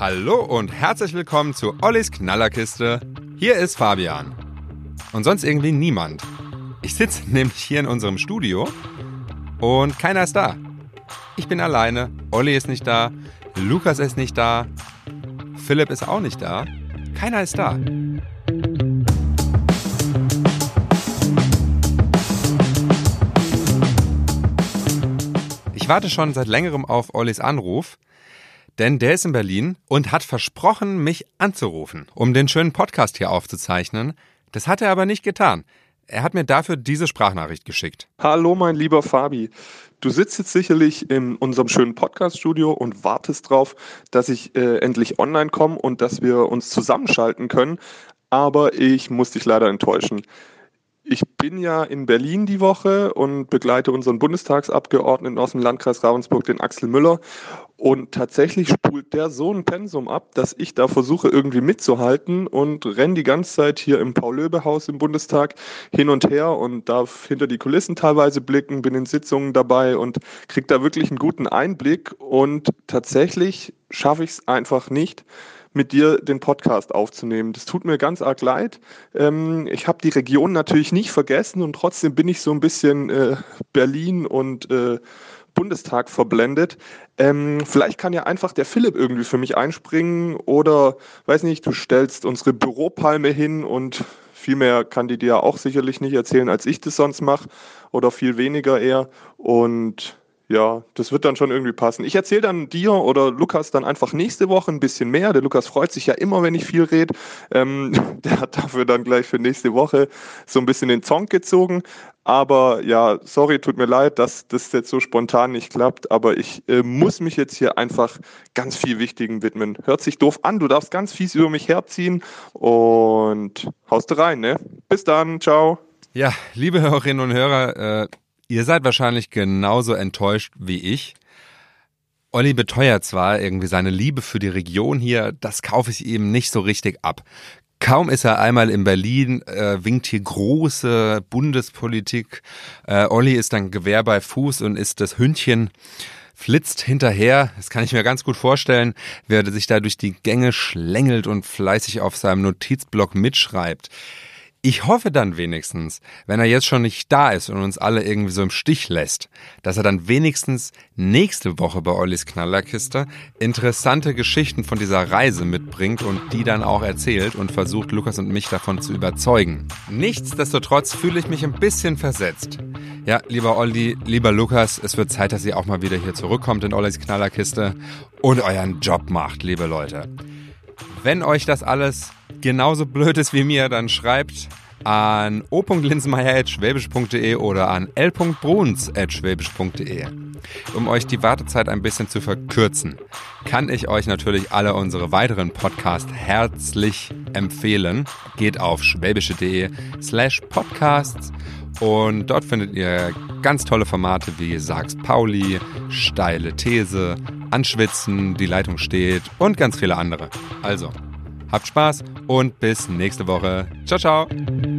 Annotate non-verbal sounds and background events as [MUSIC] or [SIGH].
Hallo und herzlich willkommen zu Ollis Knallerkiste. Hier ist Fabian. Und sonst irgendwie niemand. Ich sitze [LAUGHS] nämlich hier in unserem Studio und keiner ist da. Ich bin alleine, Olli ist nicht da, Lukas ist nicht da, Philipp ist auch nicht da. Keiner ist da. Ich warte schon seit längerem auf Ollis Anruf, denn der ist in Berlin und hat versprochen, mich anzurufen, um den schönen Podcast hier aufzuzeichnen. Das hat er aber nicht getan. Er hat mir dafür diese Sprachnachricht geschickt. Hallo, mein lieber Fabi. Du sitzt jetzt sicherlich in unserem schönen Podcast-Studio und wartest drauf, dass ich äh, endlich online komme und dass wir uns zusammenschalten können. Aber ich muss dich leider enttäuschen. Ich bin ja in Berlin die Woche und begleite unseren Bundestagsabgeordneten aus dem Landkreis Ravensburg, den Axel Müller. Und tatsächlich spult der so ein Pensum ab, dass ich da versuche irgendwie mitzuhalten und renne die ganze Zeit hier im Paul-Löbe-Haus im Bundestag hin und her und darf hinter die Kulissen teilweise blicken, bin in Sitzungen dabei und kriege da wirklich einen guten Einblick. Und tatsächlich schaffe ich es einfach nicht, mit dir den Podcast aufzunehmen. Das tut mir ganz arg leid. Ähm, ich habe die Region natürlich nicht vergessen und trotzdem bin ich so ein bisschen äh, Berlin und äh, Bundestag verblendet. Ähm, vielleicht kann ja einfach der Philipp irgendwie für mich einspringen oder, weiß nicht, du stellst unsere Büropalme hin und viel mehr kann die dir auch sicherlich nicht erzählen, als ich das sonst mache oder viel weniger eher. Und ja, das wird dann schon irgendwie passen. Ich erzähle dann dir oder Lukas dann einfach nächste Woche ein bisschen mehr. Der Lukas freut sich ja immer, wenn ich viel rede. Ähm, [LAUGHS] der hat dafür dann gleich für nächste Woche so ein bisschen den Zong gezogen. Aber ja, sorry, tut mir leid, dass das jetzt so spontan nicht klappt. Aber ich äh, muss mich jetzt hier einfach ganz viel Wichtigen widmen. Hört sich doof an, du darfst ganz fies über mich herziehen und haust rein, ne? Bis dann, ciao. Ja, liebe Hörerinnen und Hörer, äh, Ihr seid wahrscheinlich genauso enttäuscht wie ich. Olli beteuert zwar irgendwie seine Liebe für die Region hier, das kaufe ich ihm nicht so richtig ab. Kaum ist er einmal in Berlin, äh, winkt hier große Bundespolitik. Äh, Olli ist dann Gewehr bei Fuß und ist das Hündchen, flitzt hinterher. Das kann ich mir ganz gut vorstellen, wer sich da durch die Gänge schlängelt und fleißig auf seinem Notizblock mitschreibt. Ich hoffe dann wenigstens, wenn er jetzt schon nicht da ist und uns alle irgendwie so im Stich lässt, dass er dann wenigstens nächste Woche bei Ollis Knallerkiste interessante Geschichten von dieser Reise mitbringt und die dann auch erzählt und versucht, Lukas und mich davon zu überzeugen. Nichtsdestotrotz fühle ich mich ein bisschen versetzt. Ja, lieber Olli, lieber Lukas, es wird Zeit, dass ihr auch mal wieder hier zurückkommt in Ollis Knallerkiste und euren Job macht, liebe Leute. Wenn euch das alles genauso blöd ist wie mir, dann schreibt an o.linsenmeier.schwäbisch.de oder an l.bruns.schwäbisch.de. Um euch die Wartezeit ein bisschen zu verkürzen, kann ich euch natürlich alle unsere weiteren Podcasts herzlich empfehlen. Geht auf schwäbische.de slash podcasts und dort findet ihr ganz tolle Formate wie Sags Pauli, Steile These, Anschwitzen, Die Leitung steht und ganz viele andere. Also, Habt Spaß und bis nächste Woche. Ciao, ciao.